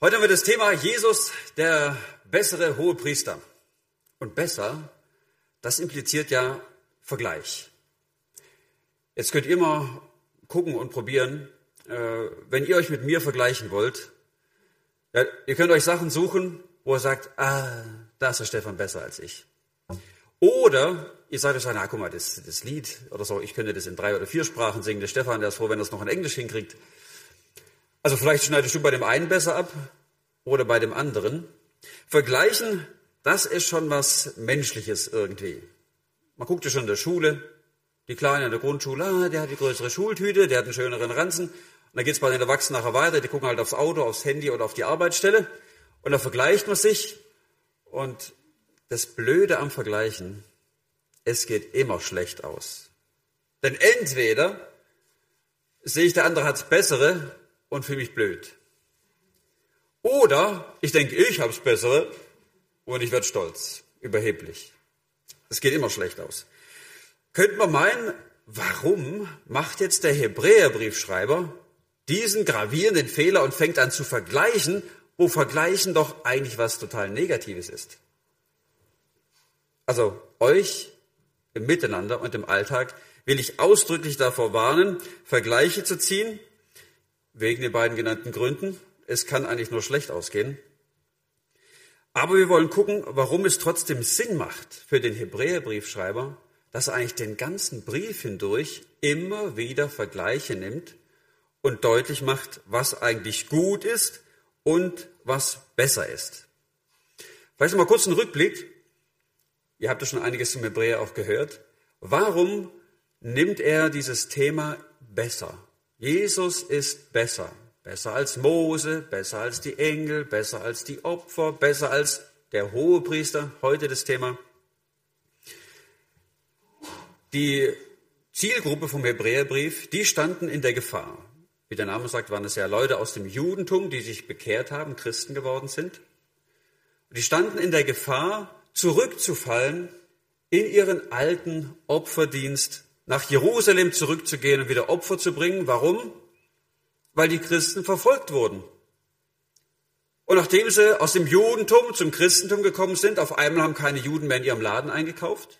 Heute haben wir das Thema Jesus, der bessere hohe Priester. Und besser, das impliziert ja Vergleich. Jetzt könnt ihr mal gucken und probieren, äh, wenn ihr euch mit mir vergleichen wollt. Ihr könnt euch Sachen suchen, wo ihr sagt, ah, da ist der Stefan besser als ich. Oder ihr sagt euch, na guck mal, das, das Lied oder so, ich könnte das in drei oder vier Sprachen singen. Der Stefan, der ist froh, wenn er es noch in Englisch hinkriegt. Also vielleicht schneidest du bei dem einen besser ab oder bei dem anderen. Vergleichen, das ist schon was Menschliches irgendwie. Man guckt ja schon in der Schule, die Kleine in der Grundschule, ah, der hat die größere Schultüte, der hat einen schöneren Ranzen. Und dann geht's bei den Erwachsenen nachher weiter, die gucken halt aufs Auto, aufs Handy oder auf die Arbeitsstelle. Und da vergleicht man sich. Und das Blöde am Vergleichen, es geht immer schlecht aus. Denn entweder sehe ich, der andere hat's bessere und fühle mich blöd. Oder ich denke, ich hab's bessere und ich werde stolz, überheblich. Es geht immer schlecht aus. Könnte man meinen, warum macht jetzt der Hebräerbriefschreiber diesen gravierenden Fehler und fängt an zu vergleichen, wo Vergleichen doch eigentlich was total Negatives ist? Also euch im Miteinander und im Alltag will ich ausdrücklich davor warnen, Vergleiche zu ziehen, wegen den beiden genannten Gründen. Es kann eigentlich nur schlecht ausgehen. Aber wir wollen gucken, warum es trotzdem Sinn macht für den Hebräerbriefschreiber, dass er eigentlich den ganzen Brief hindurch immer wieder Vergleiche nimmt und deutlich macht, was eigentlich gut ist und was besser ist. Vielleicht noch mal kurz einen Rückblick. Ihr habt ja schon einiges zum Hebräer auch gehört. Warum nimmt er dieses Thema besser? Jesus ist besser. Besser als Mose, besser als die Engel, besser als die Opfer, besser als der Hohepriester. Heute das Thema. Die Zielgruppe vom Hebräerbrief, die standen in der Gefahr. Wie der Name sagt, waren es ja Leute aus dem Judentum, die sich bekehrt haben, Christen geworden sind. Die standen in der Gefahr, zurückzufallen in ihren alten Opferdienst, nach Jerusalem zurückzugehen und wieder Opfer zu bringen. Warum? Weil die Christen verfolgt wurden. Und nachdem sie aus dem Judentum zum Christentum gekommen sind, auf einmal haben keine Juden mehr in ihrem Laden eingekauft.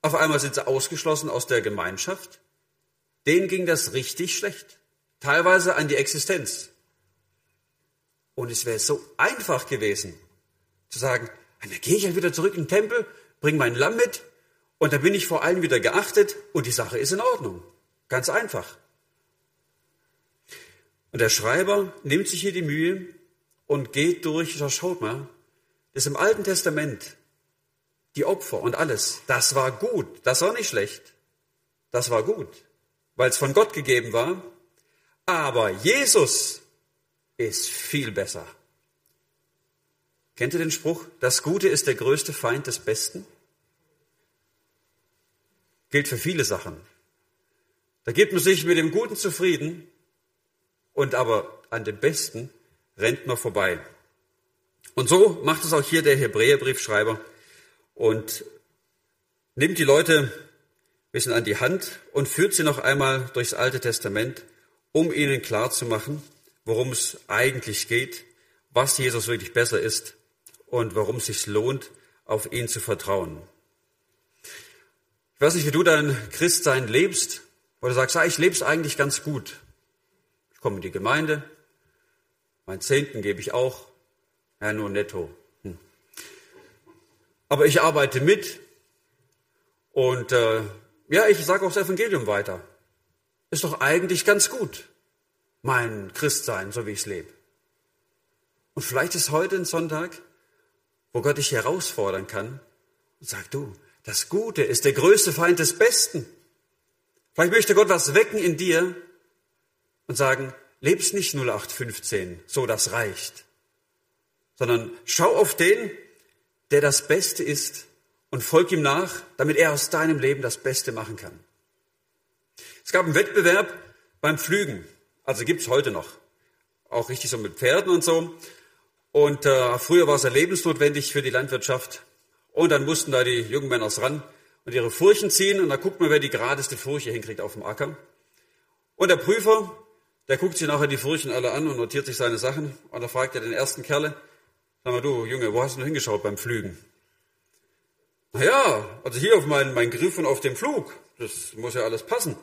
Auf einmal sind sie ausgeschlossen aus der Gemeinschaft. Denen ging das richtig schlecht. Teilweise an die Existenz. Und es wäre so einfach gewesen, zu sagen, dann gehe ich halt wieder zurück in den Tempel, bringe mein Lamm mit und dann bin ich vor allem wieder geachtet und die Sache ist in Ordnung. Ganz einfach. Und der Schreiber nimmt sich hier die Mühe und geht durch, da schaut mal, das im Alten Testament die Opfer und alles, das war gut, das war nicht schlecht, das war gut, weil es von Gott gegeben war. Aber Jesus ist viel besser. Kennt ihr den Spruch, das Gute ist der größte Feind des Besten? Gilt für viele Sachen. Da gibt man sich mit dem Guten zufrieden und aber an dem Besten rennt man vorbei. Und so macht es auch hier der Hebräerbriefschreiber und nimmt die Leute ein bisschen an die Hand und führt sie noch einmal durchs Alte Testament, um ihnen klarzumachen, worum es eigentlich geht, was Jesus wirklich besser ist und warum es sich lohnt, auf ihn zu vertrauen. Ich weiß nicht, wie du dein Christsein lebst, wo du sagst, ah, ich lebe es eigentlich ganz gut. Ich komme in die Gemeinde, mein Zehnten gebe ich auch, ja, nur netto. Aber ich arbeite mit und äh, ja, ich sage auch das Evangelium weiter. Ist doch eigentlich ganz gut, mein Christsein, so wie ich es lebe. Und vielleicht ist heute ein Sonntag, wo Gott dich herausfordern kann und sagt, du, das Gute ist der größte Feind des Besten. Vielleicht möchte Gott was wecken in dir und sagen, lebst nicht 0815, so das reicht, sondern schau auf den, der das Beste ist und folg ihm nach, damit er aus deinem Leben das Beste machen kann. Es gab einen Wettbewerb beim Pflügen, also gibt's heute noch, auch richtig so mit Pferden und so. Und äh, früher war es ja lebensnotwendig für die Landwirtschaft. Und dann mussten da die jungen Männer ran und ihre Furchen ziehen und da guckt man, wer die geradeste Furche hinkriegt auf dem Acker. Und der Prüfer, der guckt sich nachher die Furchen alle an und notiert sich seine Sachen. Und da fragt er den ersten Kerle, sag mal du, Junge, wo hast du hingeschaut beim Flügen? Naja, also hier auf meinen, meinen Griff und auf dem Flug. Das muss ja alles passen.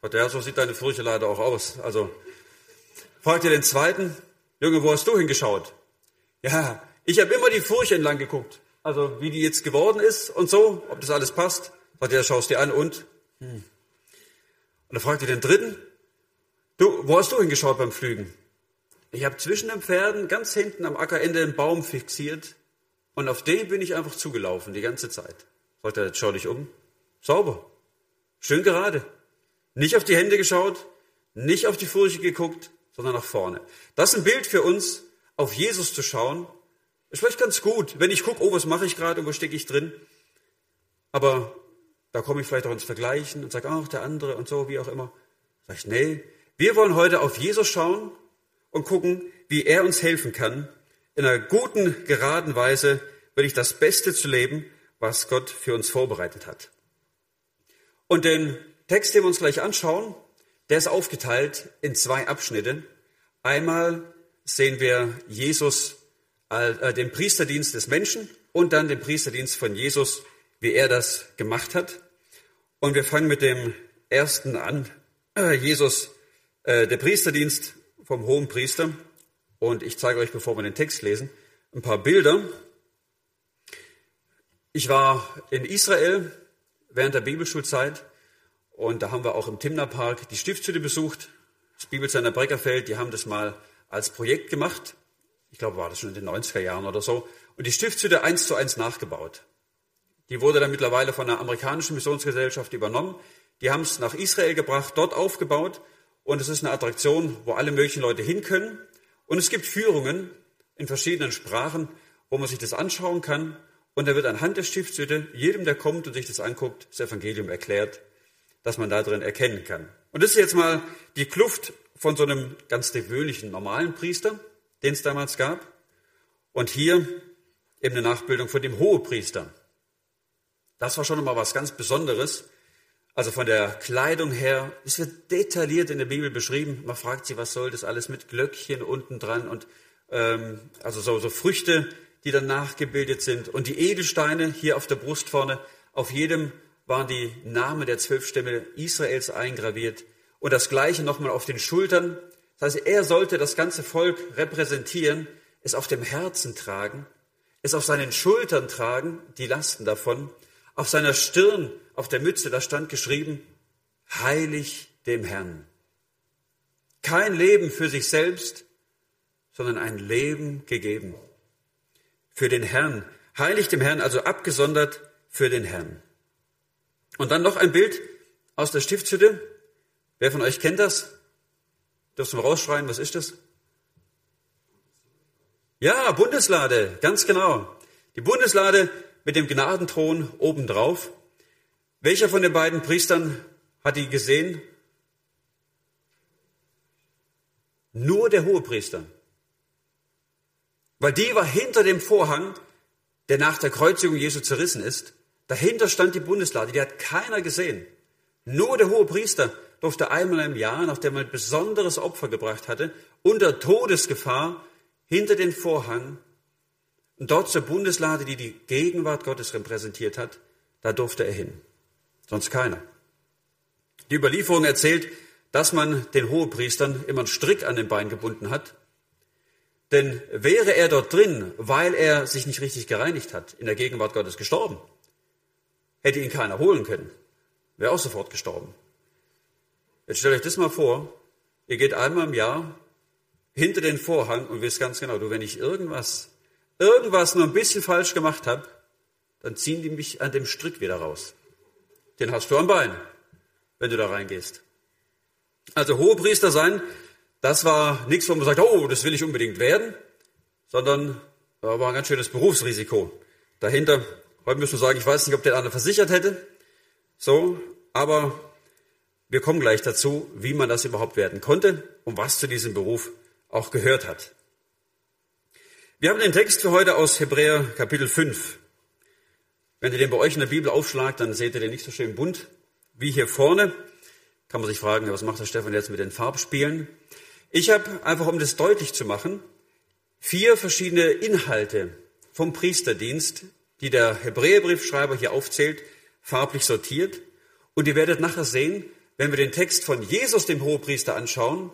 Und der, so sieht deine Furche leider auch aus. Also, fragt ihr den zweiten, Junge, wo hast du hingeschaut? Ja, ich habe immer die Furche entlang geguckt. Also, wie die jetzt geworden ist und so, ob das alles passt. Sagt er, schaust dir an und? Hm. Und dann fragt ihr den dritten, du, wo hast du hingeschaut beim Flügen? Ich habe zwischen den Pferden ganz hinten am Ackerende einen Baum fixiert und auf den bin ich einfach zugelaufen die ganze Zeit. Sagt er, jetzt schau dich um. Sauber. Schön gerade. Nicht auf die Hände geschaut, nicht auf die Furche geguckt, sondern nach vorne. Das ist ein Bild für uns, auf Jesus zu schauen. Ist vielleicht ganz gut, wenn ich gucke, oh, was mache ich gerade und wo stecke ich drin. Aber da komme ich vielleicht auch ins Vergleichen und sage, ach, der andere und so, wie auch immer. Sag ich, nee, wir wollen heute auf Jesus schauen und gucken, wie er uns helfen kann, in einer guten, geraden Weise wirklich das Beste zu leben, was Gott für uns vorbereitet hat. Und den Text, den wir uns gleich anschauen, der ist aufgeteilt in zwei Abschnitte. Einmal sehen wir Jesus, den Priesterdienst des Menschen und dann den Priesterdienst von Jesus, wie er das gemacht hat. Und wir fangen mit dem ersten an. Äh, Jesus, äh, der Priesterdienst vom hohen Priester. Und ich zeige euch, bevor wir den Text lesen, ein paar Bilder. Ich war in Israel während der Bibelschulzeit und da haben wir auch im Timnerpark die Stiftshütte besucht. Das Bibelcenter Breckerfeld, die haben das mal als Projekt gemacht. Ich glaube, war das schon in den 90er Jahren oder so. Und die Stiftshütte eins zu eins nachgebaut. Die wurde dann mittlerweile von einer amerikanischen Missionsgesellschaft übernommen. Die haben es nach Israel gebracht, dort aufgebaut. Und es ist eine Attraktion, wo alle möglichen Leute hin können. Und es gibt Führungen in verschiedenen Sprachen, wo man sich das anschauen kann. Und da wird anhand der Stiftshütte jedem, der kommt und sich das anguckt, das Evangelium erklärt, dass man da drin erkennen kann. Und das ist jetzt mal die Kluft von so einem ganz gewöhnlichen normalen Priester, den es damals gab. Und hier eben eine Nachbildung von dem Hohepriester. Das war schon mal was ganz Besonderes. Also von der Kleidung her, es wird detailliert in der Bibel beschrieben. Man fragt sich, was soll das alles mit Glöckchen unten dran und ähm, also so, so Früchte, die dann nachgebildet sind. Und die Edelsteine hier auf der Brust vorne, auf jedem waren die Namen der zwölf Stämme Israels eingraviert. Und das gleiche nochmal auf den Schultern. Das heißt, er sollte das ganze Volk repräsentieren, es auf dem Herzen tragen, es auf seinen Schultern tragen, die Lasten davon, auf seiner Stirn auf der Mütze, da stand geschrieben, heilig dem Herrn. Kein Leben für sich selbst, sondern ein Leben gegeben. Für den Herrn. Heilig dem Herrn, also abgesondert für den Herrn. Und dann noch ein Bild aus der Stiftshütte. Wer von euch kennt das? Dürfen wir rausschreien, was ist das? Ja, Bundeslade, ganz genau. Die Bundeslade mit dem Gnadenthron obendrauf. Welcher von den beiden Priestern hat die gesehen? Nur der Hohepriester. Weil die war hinter dem Vorhang, der nach der Kreuzigung Jesu zerrissen ist. Dahinter stand die Bundeslade, die hat keiner gesehen. Nur der Hohepriester durfte einmal im Jahr, nachdem er ein besonderes Opfer gebracht hatte, unter Todesgefahr hinter den Vorhang und dort zur Bundeslade, die die Gegenwart Gottes repräsentiert hat, da durfte er hin sonst keiner. Die Überlieferung erzählt, dass man den Hohepriestern immer einen Strick an den Bein gebunden hat. Denn wäre er dort drin, weil er sich nicht richtig gereinigt hat, in der Gegenwart Gottes gestorben, hätte ihn keiner holen können. Wäre auch sofort gestorben. Jetzt stellt euch das mal vor, ihr geht einmal im Jahr hinter den Vorhang und wisst ganz genau, du, wenn ich irgendwas, irgendwas nur ein bisschen falsch gemacht habe, dann ziehen die mich an dem Strick wieder raus den hast du am Bein, wenn du da reingehst. Also Hohepriester sein, das war nichts, wo man sagt, oh, das will ich unbedingt werden, sondern da war ein ganz schönes Berufsrisiko dahinter. Heute müssen wir sagen, ich weiß nicht, ob der andere versichert hätte. So, aber wir kommen gleich dazu, wie man das überhaupt werden konnte und was zu diesem Beruf auch gehört hat. Wir haben den Text für heute aus Hebräer Kapitel 5. Wenn ihr den bei euch in der Bibel aufschlagt, dann seht ihr den nicht so schön bunt wie hier vorne. Kann man sich fragen, was macht der Stefan jetzt mit den Farbspielen? Ich habe einfach, um das deutlich zu machen, vier verschiedene Inhalte vom Priesterdienst, die der Hebräerbriefschreiber hier aufzählt, farblich sortiert. Und ihr werdet nachher sehen, wenn wir den Text von Jesus, dem Hohepriester, anschauen,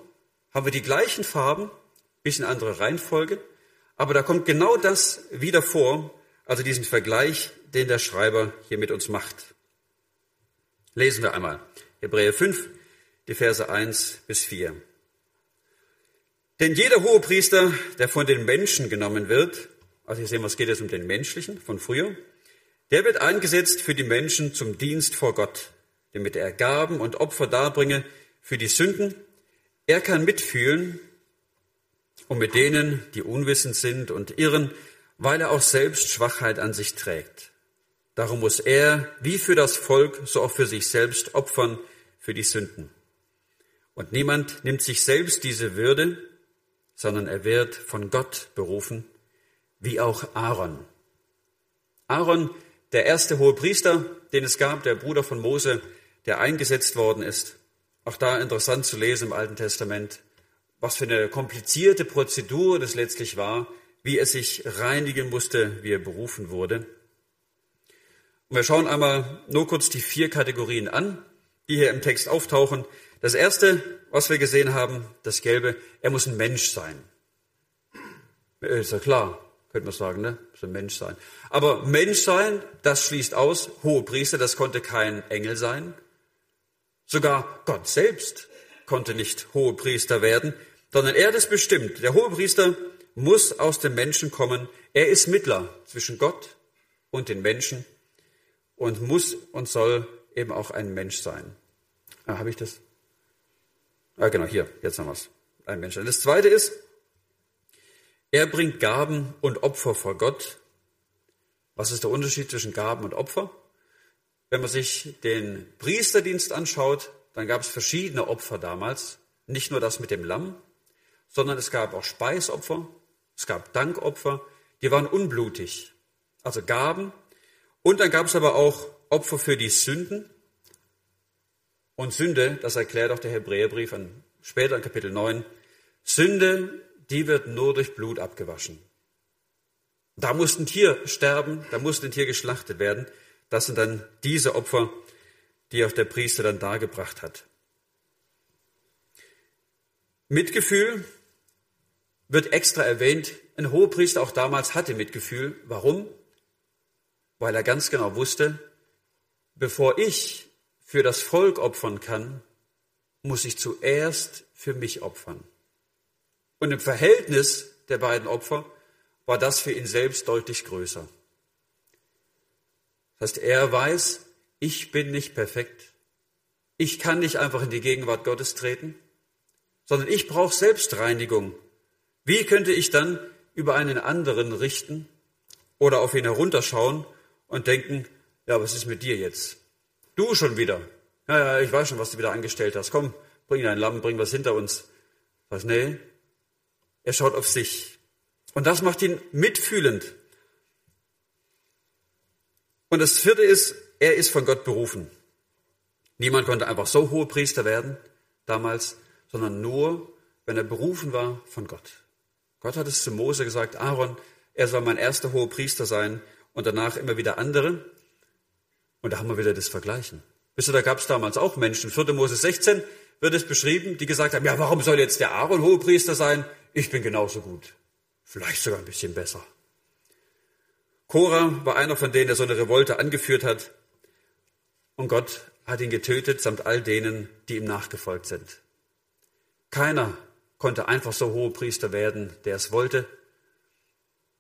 haben wir die gleichen Farben, bisschen andere Reihenfolge, aber da kommt genau das wieder vor, also diesen Vergleich, den der Schreiber hier mit uns macht. Lesen wir einmal Hebräer 5, die Verse 1 bis 4. Denn jeder Hohepriester, der von den Menschen genommen wird, also hier sehen wir, es geht jetzt um den menschlichen von früher, der wird eingesetzt für die Menschen zum Dienst vor Gott, damit er Gaben und Opfer darbringe für die Sünden. Er kann mitfühlen und mit denen, die unwissend sind und irren, weil er auch selbst Schwachheit an sich trägt. Darum muss er, wie für das Volk, so auch für sich selbst opfern für die Sünden. Und niemand nimmt sich selbst diese Würde, sondern er wird von Gott berufen, wie auch Aaron. Aaron, der erste hohe Priester, den es gab, der Bruder von Mose, der eingesetzt worden ist. Auch da interessant zu lesen im Alten Testament was für eine komplizierte Prozedur das letztlich war, wie er sich reinigen musste, wie er berufen wurde. Und wir schauen einmal nur kurz die vier Kategorien an, die hier im Text auftauchen. Das erste, was wir gesehen haben, das Gelbe, er muss ein Mensch sein. Ist ja klar, könnte man sagen, ne? Muss ein Mensch sein. Aber Mensch sein, das schließt aus, hohe Priester, das konnte kein Engel sein. Sogar Gott selbst konnte nicht hohe Priester werden sondern er hat es bestimmt. Der Hohepriester muss aus dem Menschen kommen. Er ist Mittler zwischen Gott und den Menschen und muss und soll eben auch ein Mensch sein. Ah, Habe ich das? Ah, genau, hier, jetzt haben wir es. Ein Mensch. Und das zweite ist, er bringt Gaben und Opfer vor Gott. Was ist der Unterschied zwischen Gaben und Opfer? Wenn man sich den Priesterdienst anschaut, dann gab es verschiedene Opfer damals. Nicht nur das mit dem Lamm, sondern es gab auch Speisopfer, es gab Dankopfer, die waren unblutig, also Gaben. Und dann gab es aber auch Opfer für die Sünden. Und Sünde, das erklärt auch der Hebräerbrief an, später in Kapitel 9, Sünde, die wird nur durch Blut abgewaschen. Da musste ein Tier sterben, da musste ein Tier geschlachtet werden. Das sind dann diese Opfer, die auch der Priester dann dargebracht hat. Mitgefühl wird extra erwähnt, ein Hohepriester auch damals hatte Mitgefühl. Warum? Weil er ganz genau wusste, bevor ich für das Volk opfern kann, muss ich zuerst für mich opfern. Und im Verhältnis der beiden Opfer war das für ihn selbst deutlich größer. Das heißt, er weiß, ich bin nicht perfekt. Ich kann nicht einfach in die Gegenwart Gottes treten, sondern ich brauche Selbstreinigung wie könnte ich dann über einen anderen richten oder auf ihn herunterschauen und denken, ja, was ist mit dir jetzt? Du schon wieder. Ja, ja, ich weiß schon, was du wieder angestellt hast. Komm, bring dein Lamm, bring was hinter uns. Was, nee. Er schaut auf sich. Und das macht ihn mitfühlend. Und das vierte ist, er ist von Gott berufen. Niemand konnte einfach so hohe Priester werden damals, sondern nur, wenn er berufen war von Gott. Gott hat es zu Mose gesagt, Aaron, er soll mein erster hoher Priester sein und danach immer wieder andere. Und da haben wir wieder das Vergleichen. Wisst ihr, da gab es damals auch Menschen. 4. Mose 16 wird es beschrieben, die gesagt haben, ja, warum soll jetzt der Aaron hoher Priester sein? Ich bin genauso gut. Vielleicht sogar ein bisschen besser. Korah war einer von denen, der so eine Revolte angeführt hat. Und Gott hat ihn getötet, samt all denen, die ihm nachgefolgt sind. Keiner konnte einfach so hohe Priester werden, der es wollte,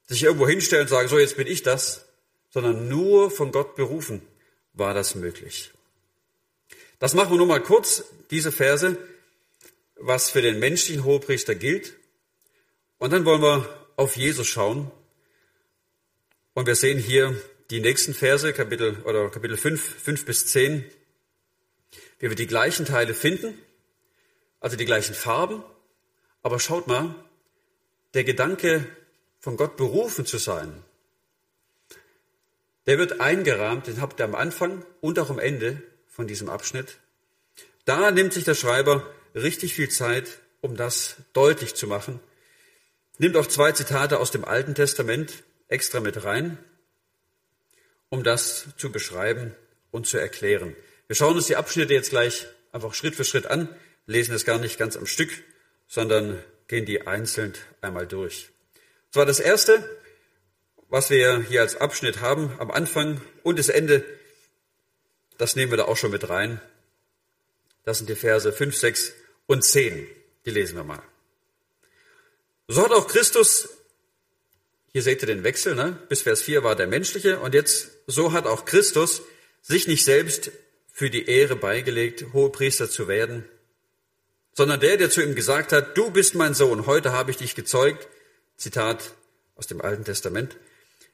sich irgendwo hinstellen und sagen, so jetzt bin ich das, sondern nur von Gott berufen war das möglich. Das machen wir nur mal kurz, diese Verse, was für den menschlichen Hohepriester gilt. Und dann wollen wir auf Jesus schauen. Und wir sehen hier die nächsten Verse, Kapitel, oder Kapitel 5, 5 bis 10, wie wir die gleichen Teile finden, also die gleichen Farben, aber schaut mal, der Gedanke, von Gott berufen zu sein, der wird eingerahmt, den habt ihr am Anfang und auch am Ende von diesem Abschnitt. Da nimmt sich der Schreiber richtig viel Zeit, um das deutlich zu machen. Nimmt auch zwei Zitate aus dem Alten Testament extra mit rein, um das zu beschreiben und zu erklären. Wir schauen uns die Abschnitte jetzt gleich einfach Schritt für Schritt an, lesen es gar nicht ganz am Stück, sondern gehen die einzeln einmal durch. Das war das erste, was wir hier als Abschnitt haben, am Anfang und das Ende, das nehmen wir da auch schon mit rein. Das sind die Verse 5, 6 und 10. Die lesen wir mal. So hat auch Christus, hier seht ihr den Wechsel, ne? bis Vers 4 war der menschliche und jetzt, so hat auch Christus sich nicht selbst für die Ehre beigelegt, Hohepriester zu werden, sondern der, der zu ihm gesagt hat, du bist mein Sohn, heute habe ich dich gezeugt, Zitat aus dem Alten Testament,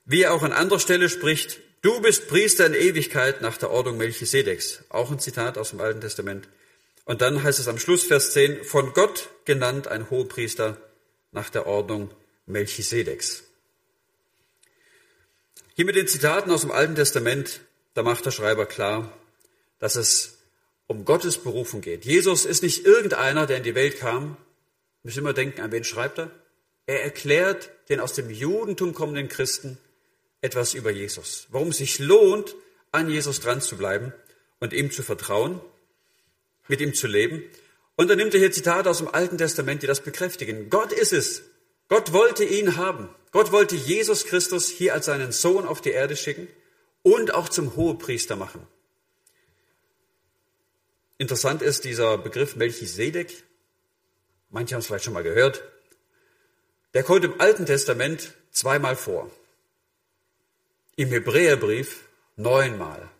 wie er auch an anderer Stelle spricht, du bist Priester in Ewigkeit nach der Ordnung Melchisedeks. Auch ein Zitat aus dem Alten Testament. Und dann heißt es am Schluss, Vers 10, von Gott genannt ein Hohepriester nach der Ordnung Melchisedeks. Hier mit den Zitaten aus dem Alten Testament, da macht der Schreiber klar, dass es um Gottes Berufung geht. Jesus ist nicht irgendeiner, der in die Welt kam. Wir müssen immer denken, an wen schreibt er? Er erklärt den aus dem Judentum kommenden Christen, etwas über Jesus, warum es sich lohnt, an Jesus dran zu bleiben und ihm zu vertrauen, mit ihm zu leben. Und dann nimmt er hier Zitate aus dem Alten Testament, die das bekräftigen. Gott ist es. Gott wollte ihn haben. Gott wollte Jesus Christus hier als seinen Sohn auf die Erde schicken und auch zum Hohepriester machen. Interessant ist dieser Begriff Melchisedek. Manche haben es vielleicht schon mal gehört. Der kommt im Alten Testament zweimal vor im Hebräerbrief neunmal.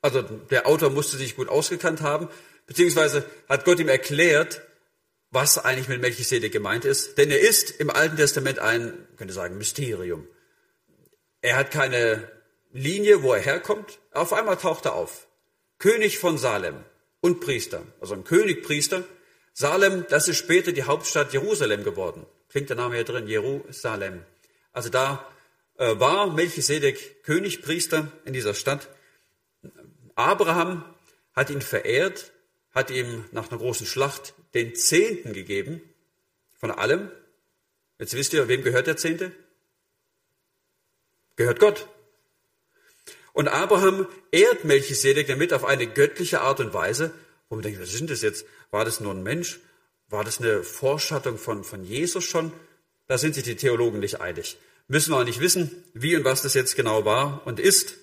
Also der Autor musste sich gut ausgekannt haben, beziehungsweise hat Gott ihm erklärt, was eigentlich mit Melchisedek gemeint ist. Denn er ist im Alten Testament ein, könnte sagen, Mysterium. Er hat keine Linie, wo er herkommt. Auf einmal taucht er auf. König von Salem und Priester. Also ein Königpriester. Salem, das ist später die Hauptstadt Jerusalem geworden. Klingt der Name hier drin, Jerusalem. Also da äh, war Melchisedek Königpriester in dieser Stadt. Abraham hat ihn verehrt, hat ihm nach einer großen Schlacht den Zehnten gegeben von allem. Jetzt wisst ihr, wem gehört der Zehnte? Gehört Gott. Und Abraham ehrt Melchisedek damit auf eine göttliche Art und Weise, wo man denkt, was denn das jetzt? War das nur ein Mensch? War das eine Vorschattung von, von Jesus schon? Da sind sich die Theologen nicht einig. Müssen wir auch nicht wissen, wie und was das jetzt genau war und ist.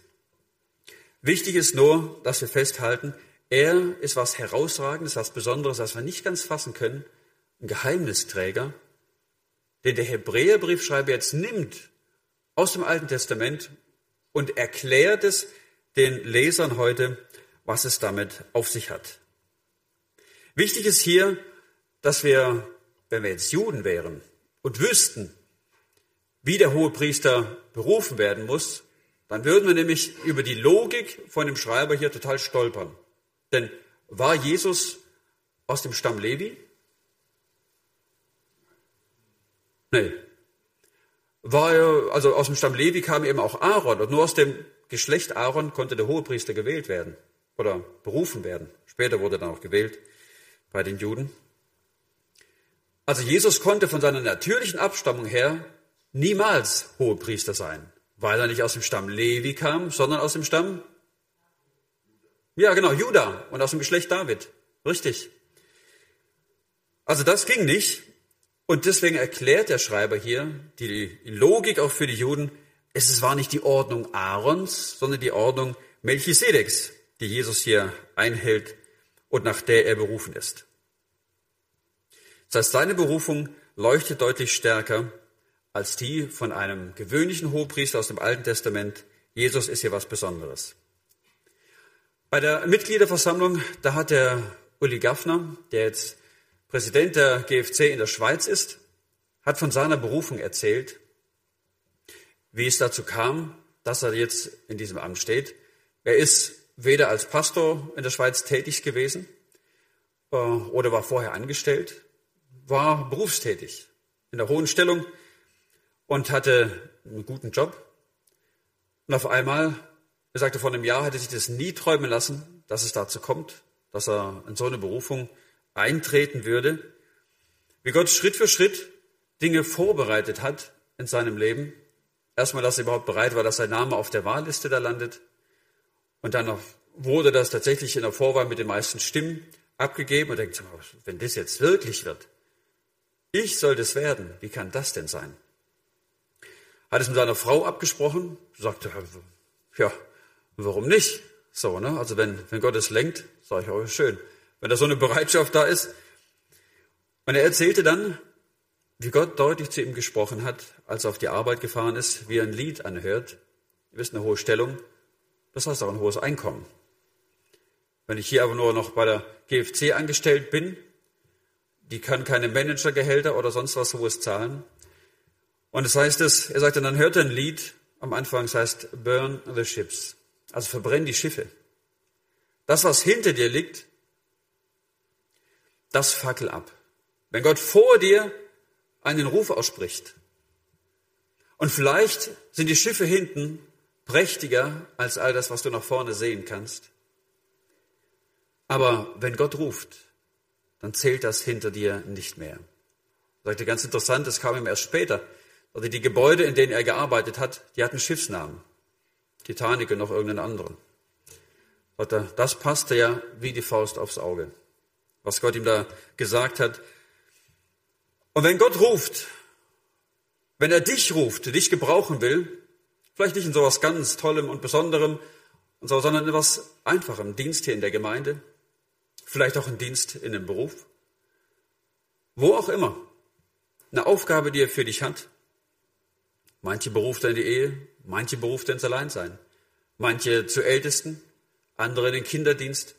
Wichtig ist nur, dass wir festhalten, er ist was Herausragendes, was Besonderes, was wir nicht ganz fassen können, ein Geheimnisträger, den der Hebräerbriefschreiber jetzt nimmt aus dem Alten Testament und erklärt es den Lesern heute, was es damit auf sich hat. Wichtig ist hier, dass wir, wenn wir jetzt Juden wären und wüssten, wie der hohe Priester berufen werden muss, dann würden wir nämlich über die Logik von dem Schreiber hier total stolpern. Denn war Jesus aus dem Stamm Levi? Nee. War er, also aus dem Stamm Levi kam eben auch Aaron und nur aus dem Geschlecht Aaron konnte der Hohepriester gewählt werden oder berufen werden. Später wurde er dann auch gewählt bei den Juden. Also Jesus konnte von seiner natürlichen Abstammung her niemals Hohepriester sein, weil er nicht aus dem Stamm Levi kam, sondern aus dem Stamm, ja genau, Juda und aus dem Geschlecht David. Richtig. Also das ging nicht. Und deswegen erklärt der Schreiber hier die Logik auch für die Juden, es war nicht die Ordnung Aarons, sondern die Ordnung Melchisedeks, die Jesus hier einhält und nach der er berufen ist. Das heißt, seine Berufung leuchtet deutlich stärker als die von einem gewöhnlichen Hohepriester aus dem Alten Testament. Jesus ist hier was Besonderes. Bei der Mitgliederversammlung, da hat der Uli Gaffner, der jetzt Präsident der GFC in der Schweiz ist, hat von seiner Berufung erzählt, wie es dazu kam, dass er jetzt in diesem Amt steht. Er ist weder als Pastor in der Schweiz tätig gewesen äh, oder war vorher angestellt, war berufstätig in der hohen Stellung und hatte einen guten Job. Und auf einmal, er sagte, vor einem Jahr hätte sich das nie träumen lassen, dass es dazu kommt, dass er in so eine Berufung eintreten würde, wie Gott Schritt für Schritt Dinge vorbereitet hat in seinem Leben. Erstmal, dass er überhaupt bereit war, dass sein Name auf der Wahlliste da landet. Und dann noch wurde das tatsächlich in der Vorwahl mit den meisten Stimmen abgegeben und denkt, wenn das jetzt wirklich wird, ich soll das werden, wie kann das denn sein? Hat es mit seiner Frau abgesprochen, sagte, ja, warum nicht? So, ne? Also wenn, wenn Gott es lenkt, sage ich, oh, schön. Wenn da so eine Bereitschaft da ist. Und er erzählte dann, wie Gott deutlich zu ihm gesprochen hat, als er auf die Arbeit gefahren ist, wie er ein Lied anhört. Ihr wisst, eine hohe Stellung, das heißt auch ein hohes Einkommen. Wenn ich hier aber nur noch bei der GFC angestellt bin, die kann keine Managergehälter oder sonst was Hohes zahlen. Und das heißt es, er sagte, dann hört er ein Lied am Anfang, das heißt Burn the Ships. Also verbrenn die Schiffe. Das, was hinter dir liegt, das fackel ab. Wenn Gott vor dir einen Ruf ausspricht, und vielleicht sind die Schiffe hinten prächtiger als all das, was du nach vorne sehen kannst, aber wenn Gott ruft, dann zählt das hinter dir nicht mehr. Sagte ganz interessant, das kam ihm erst später. Also die Gebäude, in denen er gearbeitet hat, die hatten Schiffsnamen. Titanic und noch irgendeinen anderen. Das passte ja wie die Faust aufs Auge, was Gott ihm da gesagt hat. Und wenn Gott ruft, wenn er dich ruft, dich gebrauchen will, vielleicht nicht in sowas ganz Tollem und Besonderem, so, sondern in etwas Einfachem, Dienst hier in der Gemeinde, vielleicht auch ein Dienst in einem Beruf, wo auch immer, eine Aufgabe, die er für dich hat. Manche beruft er in die Ehe, manche beruft er ins Alleinsein, manche zu Ältesten, andere in den Kinderdienst.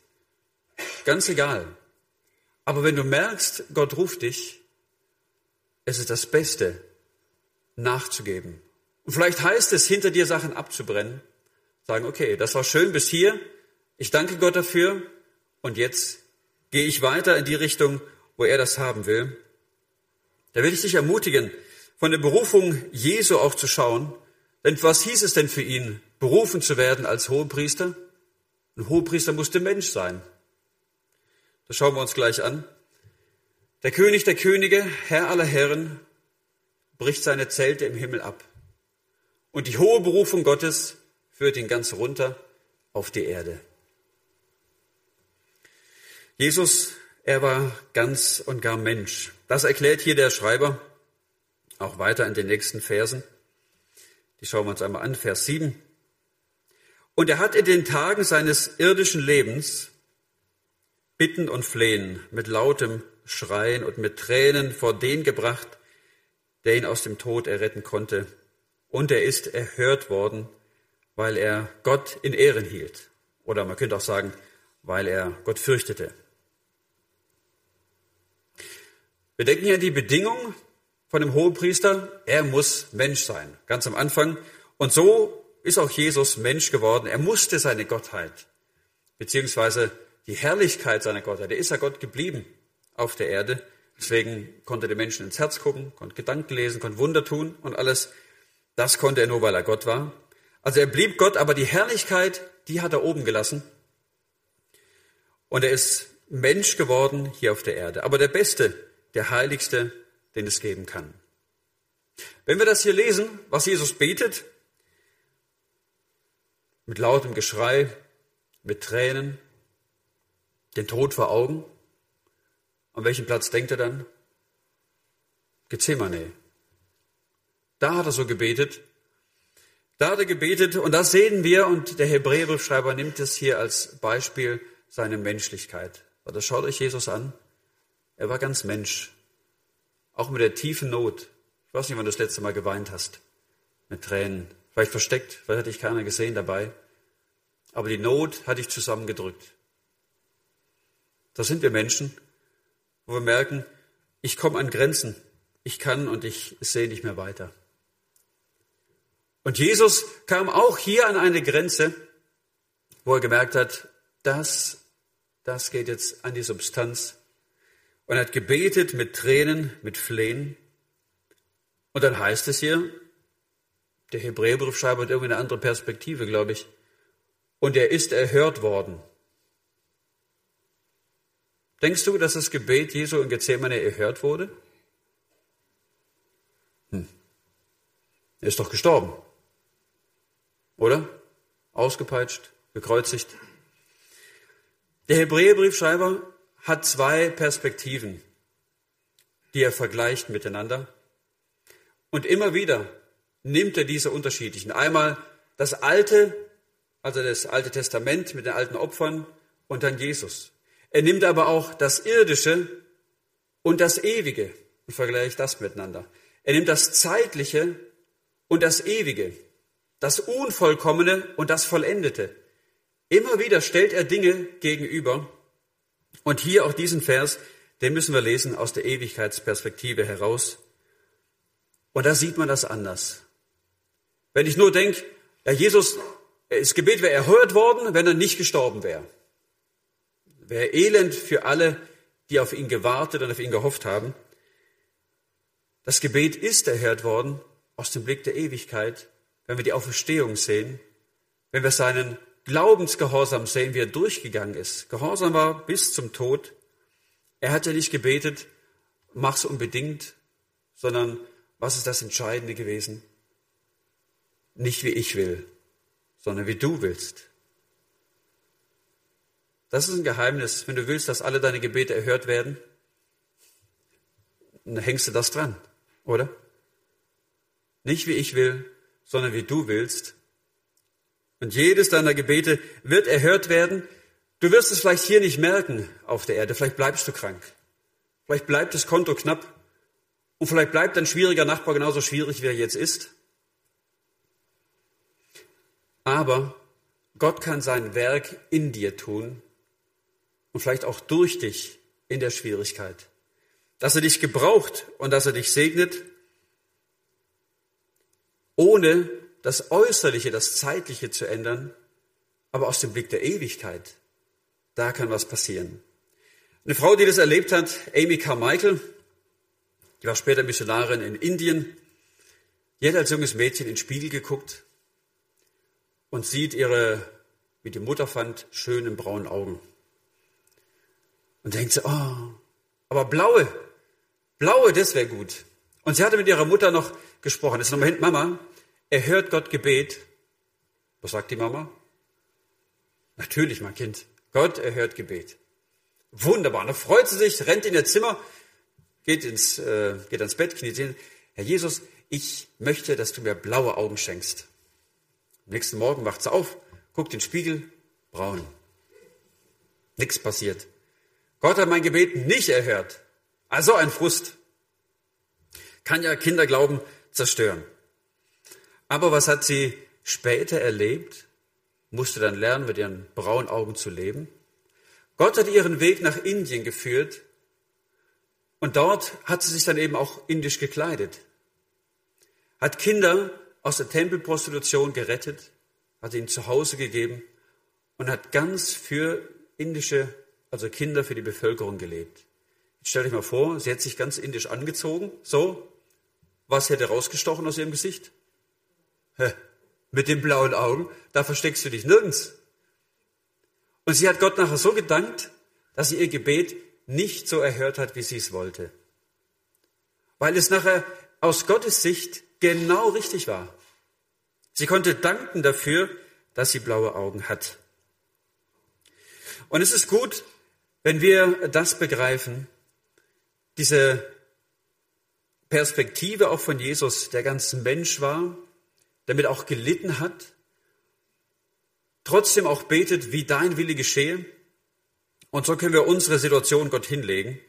Ganz egal. Aber wenn du merkst, Gott ruft dich, es ist das Beste, nachzugeben. Und vielleicht heißt es, hinter dir Sachen abzubrennen, sagen, okay, das war schön bis hier, ich danke Gott dafür und jetzt Gehe ich weiter in die Richtung, wo er das haben will? Da will ich dich ermutigen, von der Berufung Jesu auch zu schauen. Denn was hieß es denn für ihn, berufen zu werden als Hohepriester? Ein Hohepriester musste Mensch sein. Das schauen wir uns gleich an. Der König der Könige, Herr aller Herren, bricht seine Zelte im Himmel ab. Und die hohe Berufung Gottes führt ihn ganz runter auf die Erde. Jesus, er war ganz und gar Mensch. Das erklärt hier der Schreiber auch weiter in den nächsten Versen. Die schauen wir uns einmal an, Vers 7. Und er hat in den Tagen seines irdischen Lebens Bitten und Flehen mit lautem Schreien und mit Tränen vor den gebracht, der ihn aus dem Tod erretten konnte. Und er ist erhört worden, weil er Gott in Ehren hielt. Oder man könnte auch sagen, weil er Gott fürchtete. Wir denken hier an die Bedingung von dem Hohepriester. Er muss Mensch sein, ganz am Anfang. Und so ist auch Jesus Mensch geworden. Er musste seine Gottheit, beziehungsweise die Herrlichkeit seiner Gottheit. Er ist ja Gott geblieben auf der Erde. Deswegen konnte der Menschen ins Herz gucken, konnte Gedanken lesen, konnte Wunder tun und alles. Das konnte er nur, weil er Gott war. Also er blieb Gott, aber die Herrlichkeit, die hat er oben gelassen. Und er ist Mensch geworden hier auf der Erde. Aber der Beste, der heiligste, den es geben kann. Wenn wir das hier lesen, was Jesus betet, mit lautem Geschrei, mit Tränen, den Tod vor Augen, an welchen Platz denkt er dann? Gethsemane. Da hat er so gebetet. Da hat er gebetet und das sehen wir und der Hebräerbriefschreiber nimmt es hier als Beispiel seine Menschlichkeit. Das schaut euch Jesus an. Er war ganz Mensch. Auch mit der tiefen Not. Ich weiß nicht, wann du das letzte Mal geweint hast. Mit Tränen. Vielleicht versteckt, vielleicht hat dich keiner gesehen dabei. Aber die Not hat dich zusammengedrückt. Da sind wir Menschen, wo wir merken, ich komme an Grenzen. Ich kann und ich sehe nicht mehr weiter. Und Jesus kam auch hier an eine Grenze, wo er gemerkt hat, das, das geht jetzt an die Substanz und hat gebetet mit Tränen, mit Flehen. Und dann heißt es hier, der Hebräerbriefschreiber hat irgendwie eine andere Perspektive, glaube ich. Und er ist erhört worden. Denkst du, dass das Gebet Jesu in Gethsemane erhört wurde? Hm. Er ist doch gestorben. Oder? Ausgepeitscht, gekreuzigt. Der Hebräerbriefschreiber hat zwei Perspektiven, die er vergleicht miteinander. Und immer wieder nimmt er diese unterschiedlichen. Einmal das Alte, also das Alte Testament mit den alten Opfern und dann Jesus. Er nimmt aber auch das Irdische und das Ewige und vergleicht das miteinander. Er nimmt das Zeitliche und das Ewige, das Unvollkommene und das Vollendete. Immer wieder stellt er Dinge gegenüber. Und hier auch diesen Vers, den müssen wir lesen aus der Ewigkeitsperspektive heraus. Und da sieht man das anders. Wenn ich nur denke, ja, Jesus, das Gebet wäre erhört worden, wenn er nicht gestorben wäre. Wäre elend für alle, die auf ihn gewartet und auf ihn gehofft haben. Das Gebet ist erhört worden aus dem Blick der Ewigkeit, wenn wir die Auferstehung sehen, wenn wir seinen Glaubensgehorsam sehen, wie er durchgegangen ist. Gehorsam war bis zum Tod. Er hat ja nicht gebetet, mach's unbedingt, sondern was ist das Entscheidende gewesen? Nicht wie ich will, sondern wie du willst. Das ist ein Geheimnis. Wenn du willst, dass alle deine Gebete erhört werden, dann hängst du das dran, oder? Nicht wie ich will, sondern wie du willst. Und jedes deiner Gebete wird erhört werden. Du wirst es vielleicht hier nicht merken auf der Erde. Vielleicht bleibst du krank. Vielleicht bleibt das Konto knapp. Und vielleicht bleibt ein schwieriger Nachbar genauso schwierig, wie er jetzt ist. Aber Gott kann sein Werk in dir tun und vielleicht auch durch dich in der Schwierigkeit. Dass er dich gebraucht und dass er dich segnet, ohne das Äußerliche, das Zeitliche zu ändern, aber aus dem Blick der Ewigkeit. Da kann was passieren. Eine Frau, die das erlebt hat, Amy Carmichael, die war später Missionarin in Indien. Die hat als junges Mädchen in den Spiegel geguckt und sieht ihre, wie die Mutter fand, schönen braunen Augen. Und denkt sie, oh, aber blaue, blaue, das wäre gut. Und sie hatte mit ihrer Mutter noch gesprochen. Jetzt nochmal hin, Mama, erhört Gott Gebet. Was sagt die Mama? Natürlich, mein Kind. Gott erhört Gebet. Wunderbar. Da freut sie sich, rennt in ihr Zimmer geht ins, äh, geht ans Bett, kniet hin. Herr Jesus, ich möchte, dass du mir blaue Augen schenkst. Am nächsten Morgen wacht sie auf, guckt in den Spiegel, braun. Nichts passiert. Gott hat mein Gebet nicht erhört. Also ein Frust. Kann ja Kinderglauben zerstören. Aber was hat sie später erlebt? Musste dann lernen, mit ihren braunen Augen zu leben. Gott hat ihren Weg nach Indien geführt und dort hat sie sich dann eben auch indisch gekleidet, hat Kinder aus der Tempelprostitution gerettet, hat ihnen zu Hause gegeben und hat ganz für indische, also Kinder für die Bevölkerung gelebt. Jetzt stell dich mal vor, sie hat sich ganz indisch angezogen, so, was hätte rausgestochen aus ihrem Gesicht? Mit den blauen Augen, da versteckst du dich nirgends. Und sie hat Gott nachher so gedankt, dass sie ihr Gebet nicht so erhört hat, wie sie es wollte. Weil es nachher aus Gottes Sicht genau richtig war. Sie konnte danken dafür, dass sie blaue Augen hat. Und es ist gut, wenn wir das begreifen, diese Perspektive auch von Jesus, der ganz Mensch war, damit auch gelitten hat, trotzdem auch betet, wie dein Wille geschehe, und so können wir unsere Situation Gott hinlegen.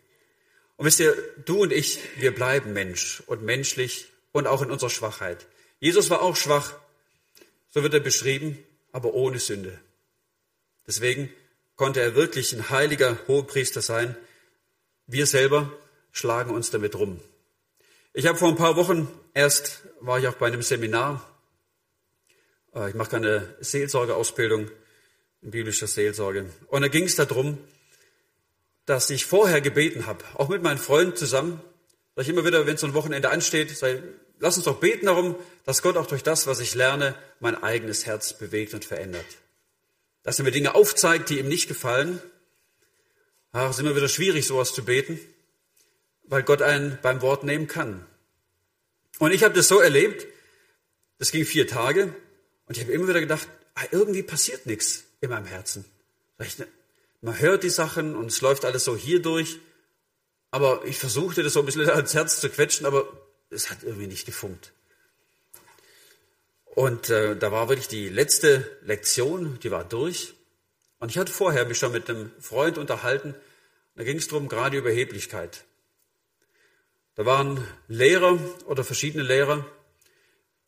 Und wisst ihr, du und ich, wir bleiben Mensch und menschlich und auch in unserer Schwachheit. Jesus war auch schwach, so wird er beschrieben, aber ohne Sünde. Deswegen konnte er wirklich ein heiliger Hohepriester sein. Wir selber schlagen uns damit rum. Ich habe vor ein paar Wochen erst, war ich auch bei einem Seminar. Äh, ich mache keine Seelsorgeausbildung in biblischer Seelsorge. Und da ging es darum, dass ich vorher gebeten habe, auch mit meinen Freunden zusammen, sage ich immer wieder, wenn so ein Wochenende ansteht, sage, lass uns doch beten darum, dass Gott auch durch das, was ich lerne, mein eigenes Herz bewegt und verändert. Dass er mir Dinge aufzeigt, die ihm nicht gefallen. ach, ist immer wieder schwierig, sowas zu beten, weil Gott einen beim Wort nehmen kann. Und ich habe das so erlebt, das ging vier Tage und ich habe immer wieder gedacht, ah, irgendwie passiert nichts in meinem Herzen. Man hört die Sachen und es läuft alles so hier durch, aber ich versuchte das so ein bisschen ans Herz zu quetschen, aber es hat irgendwie nicht gefunkt. Und äh, da war wirklich die letzte Lektion, die war durch. Und ich hatte vorher mich schon mit einem Freund unterhalten. Da ging es darum, gerade Überheblichkeit. Da waren Lehrer oder verschiedene Lehrer,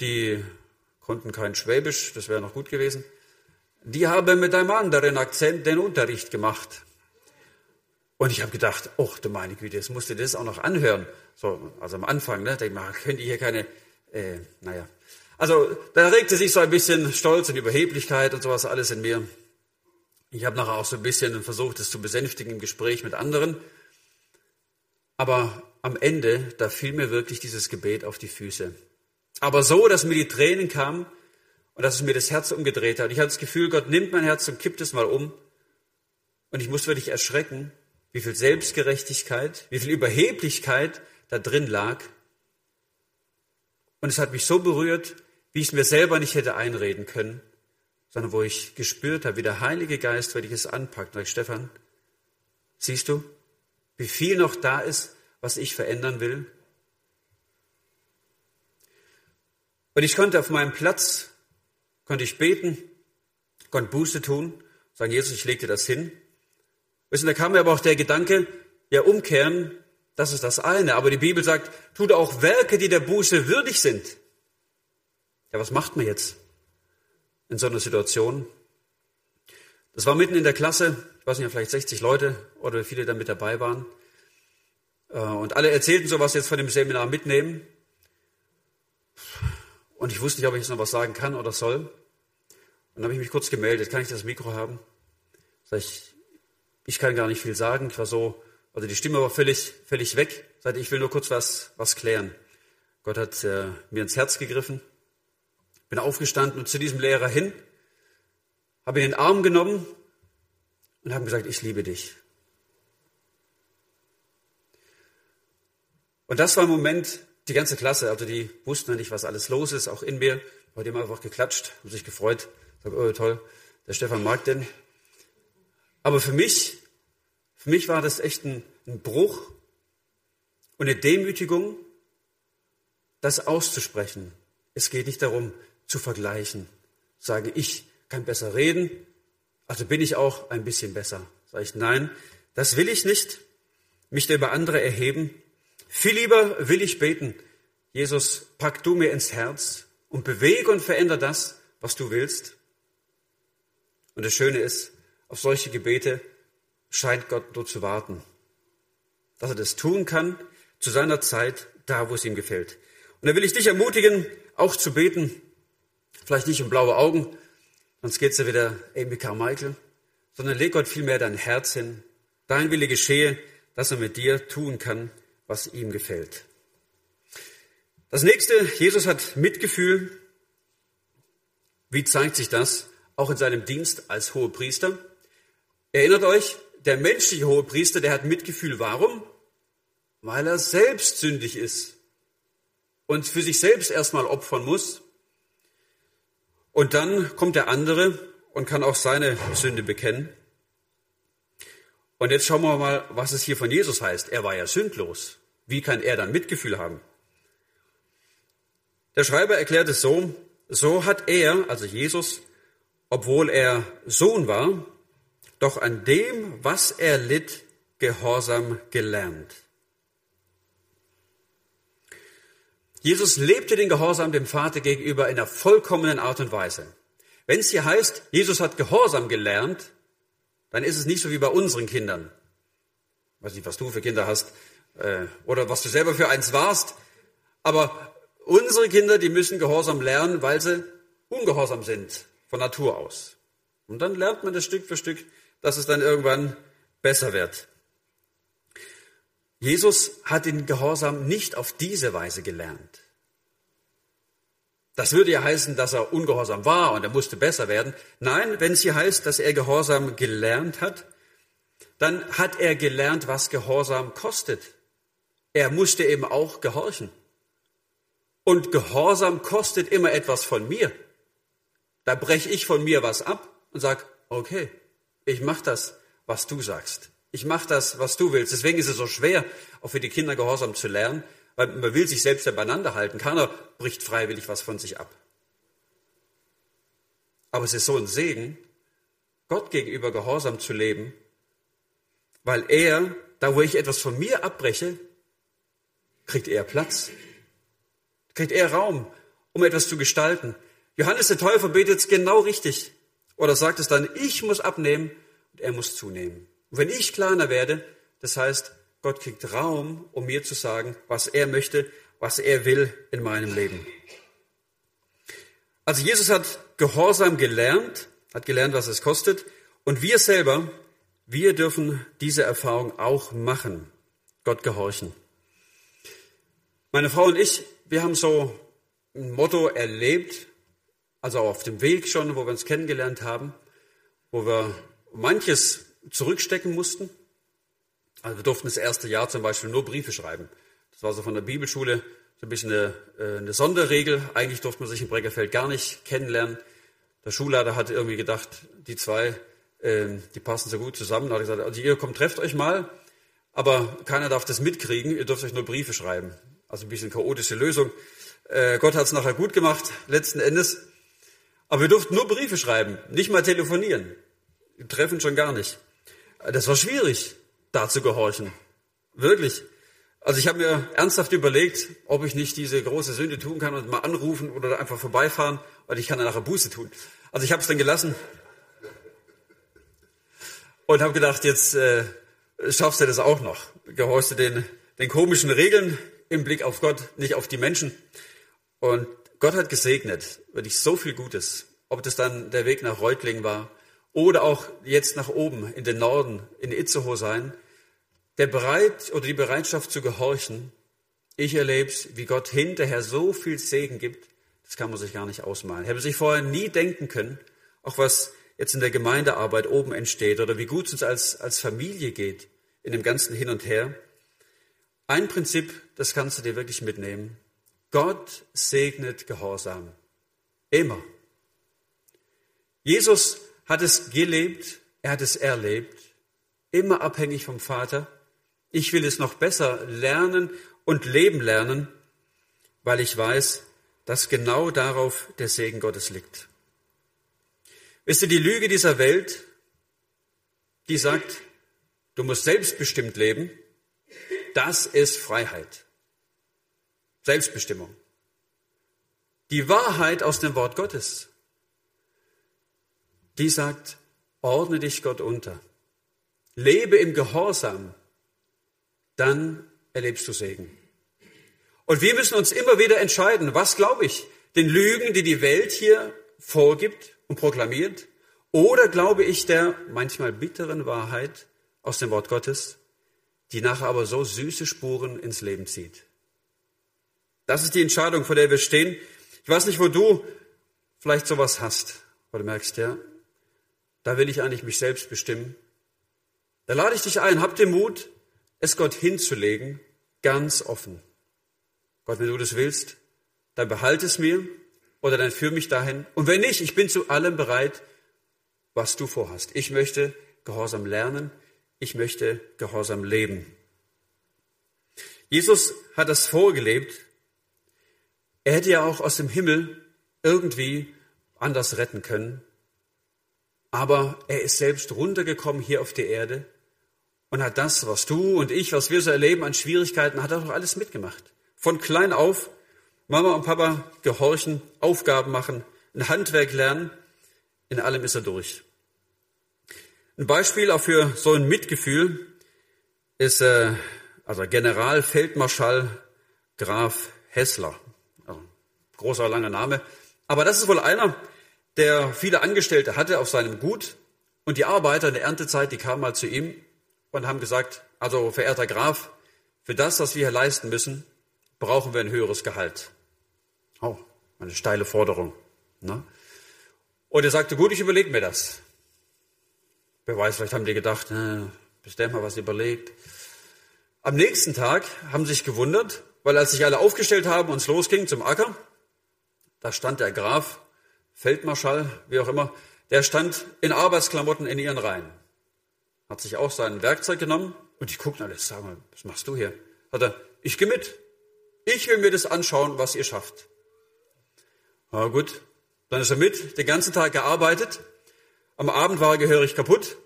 die konnten kein Schwäbisch, das wäre noch gut gewesen. Die haben mit einem anderen Akzent den Unterricht gemacht. Und ich habe gedacht, ach du meine Güte, jetzt musst du das auch noch anhören. So, also am Anfang, ne, denke ich mal, könnt ihr hier keine, äh, naja. Also da regte sich so ein bisschen Stolz und Überheblichkeit und sowas alles in mir. Ich habe nachher auch so ein bisschen versucht, das zu besänftigen im Gespräch mit anderen. Aber am Ende, da fiel mir wirklich dieses Gebet auf die Füße. Aber so, dass mir die Tränen kamen und dass es mir das Herz umgedreht hat. Ich hatte das Gefühl, Gott nimmt mein Herz und kippt es mal um. Und ich musste wirklich erschrecken, wie viel Selbstgerechtigkeit, wie viel Überheblichkeit da drin lag. Und es hat mich so berührt, wie ich es mir selber nicht hätte einreden können, sondern wo ich gespürt habe, wie der Heilige Geist, wenn ich es anpackt, sage Stefan, siehst du, wie viel noch da ist, was ich verändern will? Und ich konnte auf meinem Platz, konnte ich beten, konnte Buße tun, sagen, Jesus, ich leg dir das hin. Wissen, da kam mir aber auch der Gedanke, ja, umkehren, das ist das eine. Aber die Bibel sagt, tut auch Werke, die der Buße würdig sind. Ja, was macht man jetzt in so einer Situation? Das war mitten in der Klasse, ich weiß nicht, vielleicht 60 Leute oder viele da mit dabei waren. Äh, und alle erzählten so, was jetzt von dem Seminar mitnehmen. Und ich wusste nicht, ob ich jetzt noch was sagen kann oder soll. Und dann habe ich mich kurz gemeldet, kann ich das Mikro haben? Sag ich, ich kann gar nicht viel sagen. Ich war so, also die Stimme war völlig, völlig weg. Sag ich will nur kurz was, was klären. Gott hat äh, mir ins Herz gegriffen. Bin aufgestanden und zu diesem Lehrer hin, habe ihn in den Arm genommen und habe gesagt, ich liebe dich. Und das war ein Moment, die ganze Klasse, also die wussten ja nicht, was alles los ist, auch in mir. Heute immer einfach geklatscht, haben sich gefreut. Sag, oh toll, der Stefan mag den. Aber für mich, für mich war das echt ein, ein Bruch und eine Demütigung, das auszusprechen. Es geht nicht darum, zu vergleichen. Sage ich kann besser reden, also bin ich auch ein bisschen besser. Sage ich, nein, das will ich nicht, mich da über andere erheben. Viel lieber will ich beten, Jesus, pack du mir ins Herz und bewege und verändere das, was du willst. Und das Schöne ist, auf solche Gebete scheint Gott nur zu warten. Dass er das tun kann, zu seiner Zeit, da wo es ihm gefällt. Und da will ich dich ermutigen, auch zu beten. Vielleicht nicht um blaue Augen, sonst geht's ja wieder Amy Carmichael, sondern leg Gott vielmehr dein Herz hin. Dein Wille geschehe, dass er mit dir tun kann, was ihm gefällt. Das nächste, Jesus hat Mitgefühl. Wie zeigt sich das? Auch in seinem Dienst als Hohepriester. Erinnert euch, der menschliche Hohepriester, der hat Mitgefühl. Warum? Weil er selbst sündig ist und für sich selbst erstmal opfern muss. Und dann kommt der andere und kann auch seine Sünde bekennen. Und jetzt schauen wir mal, was es hier von Jesus heißt. Er war ja sündlos. Wie kann er dann Mitgefühl haben? Der Schreiber erklärt es so, so hat er, also Jesus, obwohl er Sohn war, doch an dem, was er litt, Gehorsam gelernt. Jesus lebte den Gehorsam dem Vater gegenüber in einer vollkommenen Art und Weise. Wenn es hier heißt, Jesus hat Gehorsam gelernt, dann ist es nicht so wie bei unseren Kindern. Ich weiß nicht, was du für Kinder hast äh, oder was du selber für eins warst, aber Unsere Kinder, die müssen Gehorsam lernen, weil sie ungehorsam sind von Natur aus. Und dann lernt man das Stück für Stück, dass es dann irgendwann besser wird. Jesus hat den Gehorsam nicht auf diese Weise gelernt. Das würde ja heißen, dass er ungehorsam war und er musste besser werden. Nein, wenn es hier heißt, dass er Gehorsam gelernt hat, dann hat er gelernt, was Gehorsam kostet. Er musste eben auch gehorchen. Und Gehorsam kostet immer etwas von mir. Da breche ich von mir was ab und sage, okay, ich mache das, was du sagst. Ich mache das, was du willst. Deswegen ist es so schwer, auch für die Kinder Gehorsam zu lernen, weil man will sich selbst ja beieinander halten. Keiner bricht freiwillig was von sich ab. Aber es ist so ein Segen, Gott gegenüber Gehorsam zu leben, weil er, da wo ich etwas von mir abbreche, kriegt er Platz, kriegt er Raum, um etwas zu gestalten. Johannes der Täufer betet es genau richtig. Oder sagt es dann, ich muss abnehmen und er muss zunehmen. Und wenn ich kleiner werde, das heißt, Gott kriegt Raum, um mir zu sagen, was er möchte, was er will in meinem Leben. Also Jesus hat Gehorsam gelernt, hat gelernt, was es kostet. Und wir selber, wir dürfen diese Erfahrung auch machen, Gott gehorchen. Meine Frau und ich, wir haben so ein Motto erlebt, also auf dem Weg schon, wo wir uns kennengelernt haben, wo wir manches zurückstecken mussten. Also wir durften das erste Jahr zum Beispiel nur Briefe schreiben. Das war so von der Bibelschule so ein bisschen eine, äh, eine Sonderregel. Eigentlich durfte man sich in Breckerfeld gar nicht kennenlernen. Der Schulleiter hat irgendwie gedacht, die zwei, ähm, die passen so gut zusammen. Da hat er gesagt, also ihr kommt, trefft euch mal, aber keiner darf das mitkriegen, ihr dürft euch nur Briefe schreiben. Also ein bisschen chaotische Lösung. Äh, Gott hat es nachher gut gemacht, letzten Endes. Aber wir durften nur Briefe schreiben, nicht mal telefonieren. Treffen schon gar nicht. Das war schwierig, da zu gehorchen. Wirklich. Also ich habe mir ernsthaft überlegt, ob ich nicht diese große Sünde tun kann und mal anrufen oder einfach vorbeifahren, weil ich kann dann nachher Buße tun. Also ich habe es dann gelassen und habe gedacht, jetzt äh, schaffst du das auch noch. Gehorchst du den, den komischen Regeln im Blick auf Gott, nicht auf die Menschen. Und Gott hat gesegnet, wirklich so viel Gutes. Ob das dann der Weg nach Reutling war oder auch jetzt nach oben in den Norden, in Itzehoe sein, der bereit oder die Bereitschaft zu gehorchen. Ich erlebe es, wie Gott hinterher so viel Segen gibt, das kann man sich gar nicht ausmalen. Habe sich vorher nie denken können, auch was jetzt in der Gemeindearbeit oben entsteht oder wie gut es uns als, als Familie geht in dem ganzen Hin und Her. Ein Prinzip, das kannst du dir wirklich mitnehmen. Gott segnet Gehorsam. Immer. Jesus hat es gelebt, er hat es erlebt, immer abhängig vom Vater. Ich will es noch besser lernen und leben lernen, weil ich weiß, dass genau darauf der Segen Gottes liegt. Wisst ihr, die Lüge dieser Welt, die sagt, du musst selbstbestimmt leben, das ist Freiheit. Selbstbestimmung. Die Wahrheit aus dem Wort Gottes, die sagt, ordne dich Gott unter, lebe im Gehorsam, dann erlebst du Segen. Und wir müssen uns immer wieder entscheiden, was glaube ich? Den Lügen, die die Welt hier vorgibt und proklamiert? Oder glaube ich der manchmal bitteren Wahrheit aus dem Wort Gottes, die nachher aber so süße Spuren ins Leben zieht? Das ist die Entscheidung, vor der wir stehen. Ich weiß nicht, wo du vielleicht sowas hast, wo du merkst, ja, da will ich eigentlich mich selbst bestimmen. Da lade ich dich ein, hab den Mut, es Gott hinzulegen, ganz offen. Gott, wenn du das willst, dann behalte es mir oder dann führ mich dahin. Und wenn nicht, ich bin zu allem bereit, was du vorhast. Ich möchte Gehorsam lernen. Ich möchte Gehorsam leben. Jesus hat das vorgelebt er hätte ja auch aus dem Himmel irgendwie anders retten können. Aber er ist selbst runtergekommen hier auf die Erde und hat das, was du und ich, was wir so erleben an Schwierigkeiten, hat er doch alles mitgemacht. Von klein auf, Mama und Papa gehorchen, Aufgaben machen, ein Handwerk lernen, in allem ist er durch. Ein Beispiel auch für so ein Mitgefühl ist äh, also Generalfeldmarschall Graf Hessler großer, langer Name. Aber das ist wohl einer, der viele Angestellte hatte auf seinem Gut. Und die Arbeiter in der Erntezeit, die kamen mal zu ihm und haben gesagt, also verehrter Graf, für das, was wir hier leisten müssen, brauchen wir ein höheres Gehalt. Oh, eine steile Forderung. Ne? Und er sagte, gut, ich überlege mir das. Wer weiß, vielleicht haben die gedacht, äh, bis der mal was überlegt. Am nächsten Tag haben sie sich gewundert, weil als sich alle aufgestellt haben und es losging zum Acker, da stand der Graf, Feldmarschall, wie auch immer, der stand in Arbeitsklamotten in ihren Reihen. Hat sich auch sein Werkzeug genommen und die guckten alle, sag mal, was machst du hier? Hat er, ich gehe mit. Ich will mir das anschauen, was ihr schafft. Na gut, dann ist er mit, den ganzen Tag gearbeitet. Am Abend war er gehörig kaputt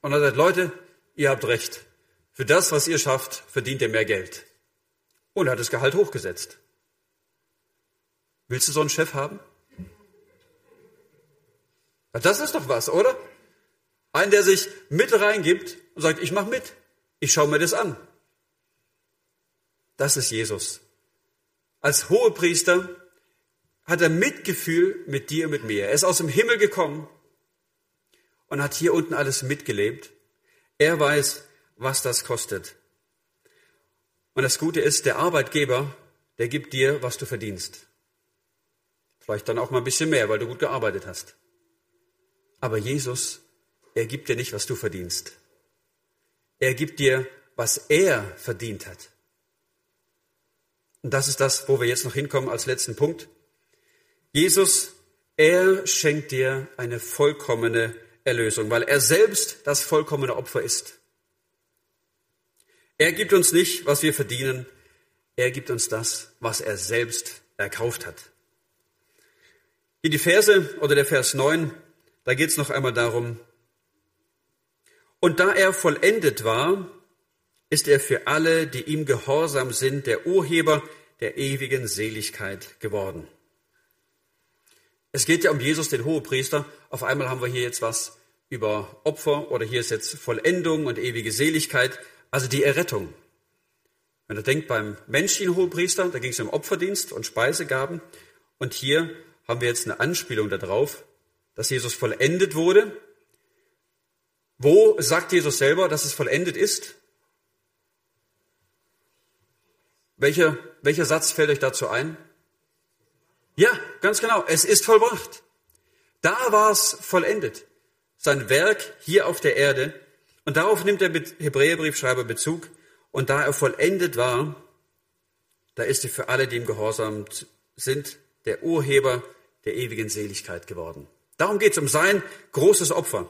und er sagt, Leute, ihr habt recht. Für das, was ihr schafft, verdient ihr mehr Geld. Und er hat das Gehalt hochgesetzt. Willst du so einen Chef haben? Das ist doch was, oder? Ein, der sich mit reingibt und sagt, ich mache mit. Ich schaue mir das an. Das ist Jesus. Als Hohepriester hat er Mitgefühl mit dir und mit mir. Er ist aus dem Himmel gekommen und hat hier unten alles mitgelebt. Er weiß, was das kostet. Und das Gute ist, der Arbeitgeber, der gibt dir, was du verdienst. Vielleicht dann auch mal ein bisschen mehr, weil du gut gearbeitet hast. Aber Jesus, er gibt dir nicht, was du verdienst. Er gibt dir, was er verdient hat. Und das ist das, wo wir jetzt noch hinkommen als letzten Punkt. Jesus, er schenkt dir eine vollkommene Erlösung, weil er selbst das vollkommene Opfer ist. Er gibt uns nicht, was wir verdienen, er gibt uns das, was er selbst erkauft hat. In die Verse oder der Vers 9, da geht es noch einmal darum, und da er vollendet war, ist er für alle, die ihm gehorsam sind, der Urheber der ewigen Seligkeit geworden. Es geht ja um Jesus, den Hohepriester. Auf einmal haben wir hier jetzt was über Opfer oder hier ist jetzt Vollendung und ewige Seligkeit, also die Errettung. Wenn ihr denkt beim menschlichen Hohepriester, da ging es um Opferdienst und Speisegaben und hier haben wir jetzt eine Anspielung darauf, dass Jesus vollendet wurde. Wo sagt Jesus selber, dass es vollendet ist? Welcher, welcher Satz fällt euch dazu ein? Ja, ganz genau. Es ist vollbracht. Da war es vollendet. Sein Werk hier auf der Erde. Und darauf nimmt der Hebräerbriefschreiber Bezug. Und da er vollendet war, da ist er für alle, die ihm gehorsam sind, der Urheber der ewigen Seligkeit geworden. Darum geht es um sein großes Opfer.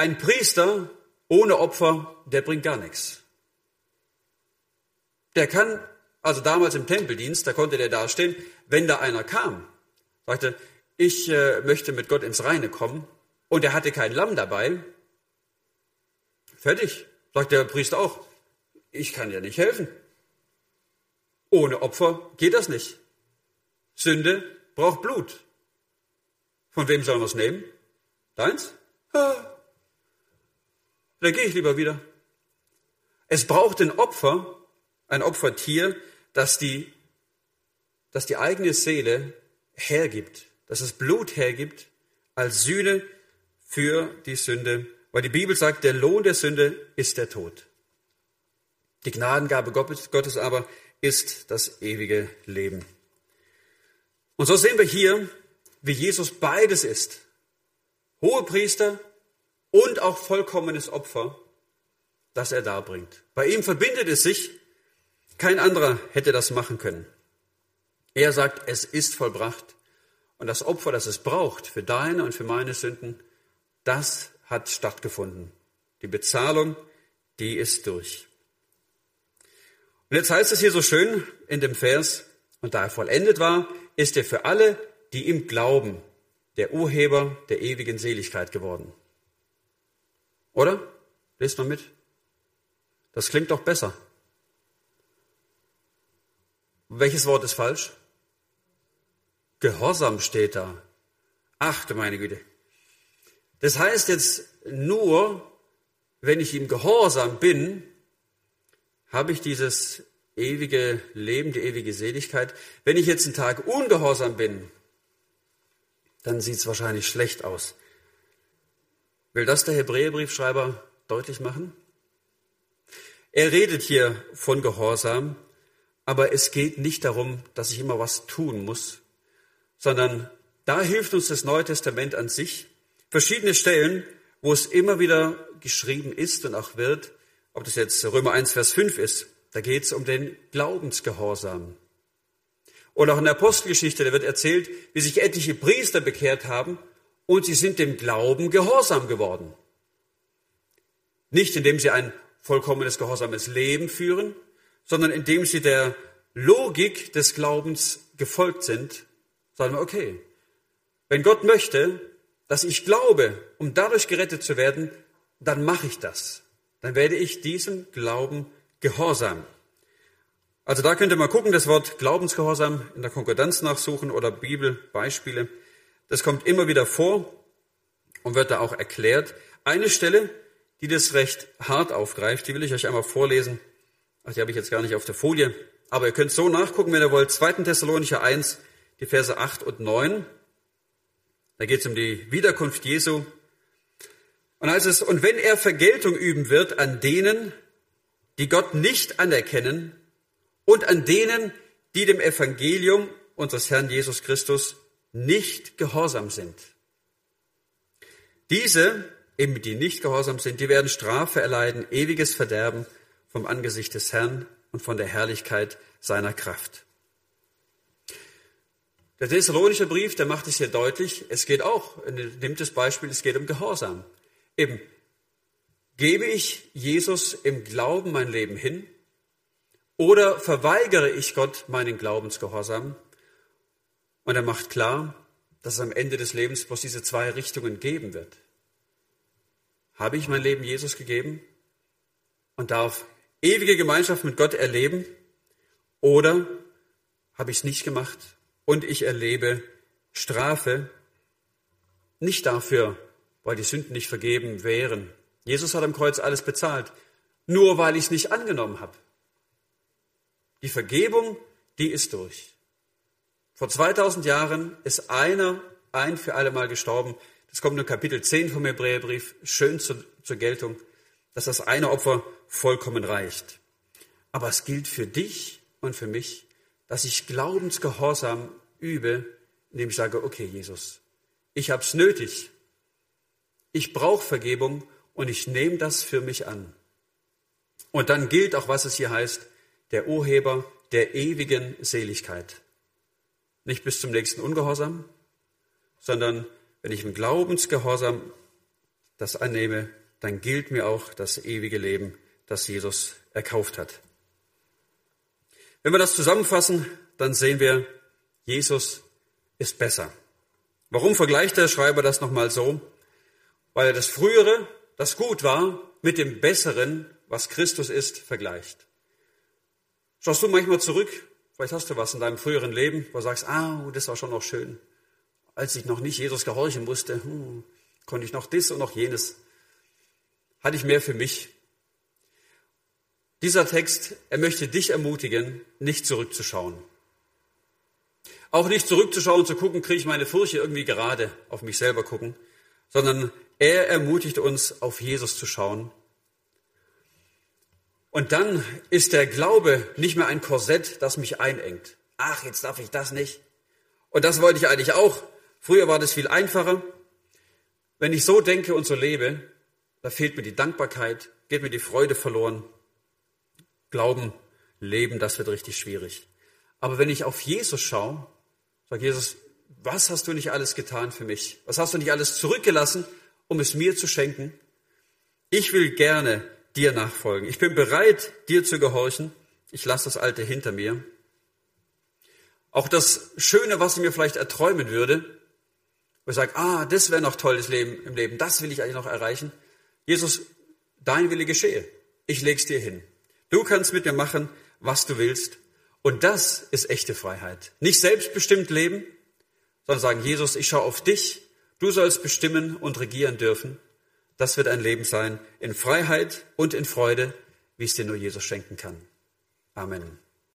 Ein Priester ohne Opfer, der bringt gar nichts. Der kann, also damals im Tempeldienst, da konnte der dastehen, wenn da einer kam, sagte, ich äh, möchte mit Gott ins Reine kommen, und er hatte kein Lamm dabei, fertig, sagt der Priester auch, ich kann dir nicht helfen. Ohne Opfer geht das nicht. Sünde braucht Blut. Von wem sollen wir es nehmen? Deins? Ah. Dann gehe ich lieber wieder. Es braucht ein Opfer, ein Opfertier, das die, das die eigene Seele hergibt, dass es Blut hergibt als Sühne für die Sünde, weil die Bibel sagt, der Lohn der Sünde ist der Tod. Die Gnadengabe Gottes aber ist das ewige Leben. Und so sehen wir hier, wie Jesus beides ist. Hohepriester und auch vollkommenes Opfer, das er darbringt. Bei ihm verbindet es sich, kein anderer hätte das machen können. Er sagt, es ist vollbracht. Und das Opfer, das es braucht für deine und für meine Sünden, das hat stattgefunden. Die Bezahlung, die ist durch. Und jetzt heißt es hier so schön in dem Vers, und da er vollendet war, ist er für alle, die ihm glauben, der Urheber der ewigen Seligkeit geworden. Oder? Lest mal mit. Das klingt doch besser. Welches Wort ist falsch? Gehorsam steht da. Ach du meine Güte. Das heißt jetzt nur, wenn ich ihm gehorsam bin, habe ich dieses ewige Leben, die ewige Seligkeit. Wenn ich jetzt einen Tag ungehorsam bin, dann sieht es wahrscheinlich schlecht aus. Will das der Hebräerbriefschreiber deutlich machen? Er redet hier von Gehorsam, aber es geht nicht darum, dass ich immer was tun muss, sondern da hilft uns das Neue Testament an sich. Verschiedene Stellen, wo es immer wieder geschrieben ist und auch wird, ob das jetzt Römer 1, Vers 5 ist, da geht es um den Glaubensgehorsam. Oder auch in der Apostelgeschichte, da wird erzählt, wie sich etliche Priester bekehrt haben und sie sind dem Glauben gehorsam geworden. Nicht indem sie ein vollkommenes gehorsames Leben führen, sondern indem sie der Logik des Glaubens gefolgt sind, sagen wir, okay, wenn Gott möchte, dass ich glaube, um dadurch gerettet zu werden, dann mache ich das. Dann werde ich diesem Glauben gehorsam. Also da könnt ihr mal gucken, das Wort Glaubensgehorsam in der Konkordanz nachsuchen oder Bibelbeispiele. Das kommt immer wieder vor und wird da auch erklärt. Eine Stelle, die das recht hart aufgreift, die will ich euch einmal vorlesen. Ach, die habe ich jetzt gar nicht auf der Folie. Aber ihr könnt so nachgucken, wenn ihr wollt. 2. Thessalonicher 1, die Verse 8 und 9. Da geht es um die Wiederkunft Jesu. Und heißt es, und wenn er Vergeltung üben wird an denen, die Gott nicht anerkennen und an denen, die dem Evangelium unseres Herrn Jesus Christus nicht gehorsam sind. Diese, eben die nicht gehorsam sind, die werden Strafe erleiden, ewiges Verderben vom Angesicht des Herrn und von der Herrlichkeit seiner Kraft. Der Thessalonische Brief, der macht es hier deutlich, es geht auch, nimmt das Beispiel, es geht um Gehorsam. Eben, gebe ich Jesus im Glauben mein Leben hin oder verweigere ich Gott meinen Glaubensgehorsam? Und er macht klar, dass es am Ende des Lebens bloß diese zwei Richtungen geben wird. Habe ich mein Leben Jesus gegeben und darf ewige Gemeinschaft mit Gott erleben oder habe ich es nicht gemacht und ich erlebe Strafe, nicht dafür, weil die Sünden nicht vergeben wären. Jesus hat am Kreuz alles bezahlt, nur weil ich es nicht angenommen habe. Die Vergebung, die ist durch. Vor 2000 Jahren ist einer ein für alle Mal gestorben. Das kommt in Kapitel 10 vom Hebräerbrief schön zur, zur Geltung, dass das eine Opfer vollkommen reicht. Aber es gilt für dich und für mich, dass ich Glaubensgehorsam übe, indem ich sage, okay, Jesus, ich habe es nötig. Ich brauche Vergebung und ich nehme das für mich an. Und dann gilt auch, was es hier heißt, der Urheber der ewigen Seligkeit. Nicht bis zum nächsten Ungehorsam, sondern wenn ich im Glaubensgehorsam das annehme, dann gilt mir auch das ewige Leben, das Jesus erkauft hat. Wenn wir das zusammenfassen, dann sehen wir, Jesus ist besser. Warum vergleicht der Schreiber das nochmal so? Weil er das Frühere, das gut war, mit dem Besseren, was Christus ist, vergleicht. Schaust du manchmal zurück, vielleicht hast du was in deinem früheren Leben, wo du sagst, ah, das war schon noch schön. Als ich noch nicht Jesus gehorchen musste, hm, konnte ich noch das und noch jenes. Hatte ich mehr für mich. Dieser Text, er möchte dich ermutigen, nicht zurückzuschauen. Auch nicht zurückzuschauen, zu gucken, kriege ich meine Furche irgendwie gerade auf mich selber gucken, sondern er ermutigt uns, auf Jesus zu schauen. Und dann ist der Glaube nicht mehr ein Korsett, das mich einengt. Ach, jetzt darf ich das nicht. Und das wollte ich eigentlich auch. Früher war das viel einfacher. Wenn ich so denke und so lebe, da fehlt mir die Dankbarkeit, geht mir die Freude verloren. Glauben, Leben, das wird richtig schwierig. Aber wenn ich auf Jesus schaue, Sag Jesus, was hast du nicht alles getan für mich? Was hast du nicht alles zurückgelassen, um es mir zu schenken? Ich will gerne dir nachfolgen. Ich bin bereit, dir zu gehorchen. Ich lasse das Alte hinter mir. Auch das Schöne, was ich mir vielleicht erträumen würde, wo ich sage, ah, das wäre noch tolles Leben im Leben, das will ich eigentlich noch erreichen. Jesus, dein Wille geschehe. Ich leg's dir hin. Du kannst mit mir machen, was du willst. Und das ist echte Freiheit. Nicht selbstbestimmt leben, sondern sagen, Jesus, ich schaue auf dich, du sollst bestimmen und regieren dürfen. Das wird ein Leben sein in Freiheit und in Freude, wie es dir nur Jesus schenken kann. Amen.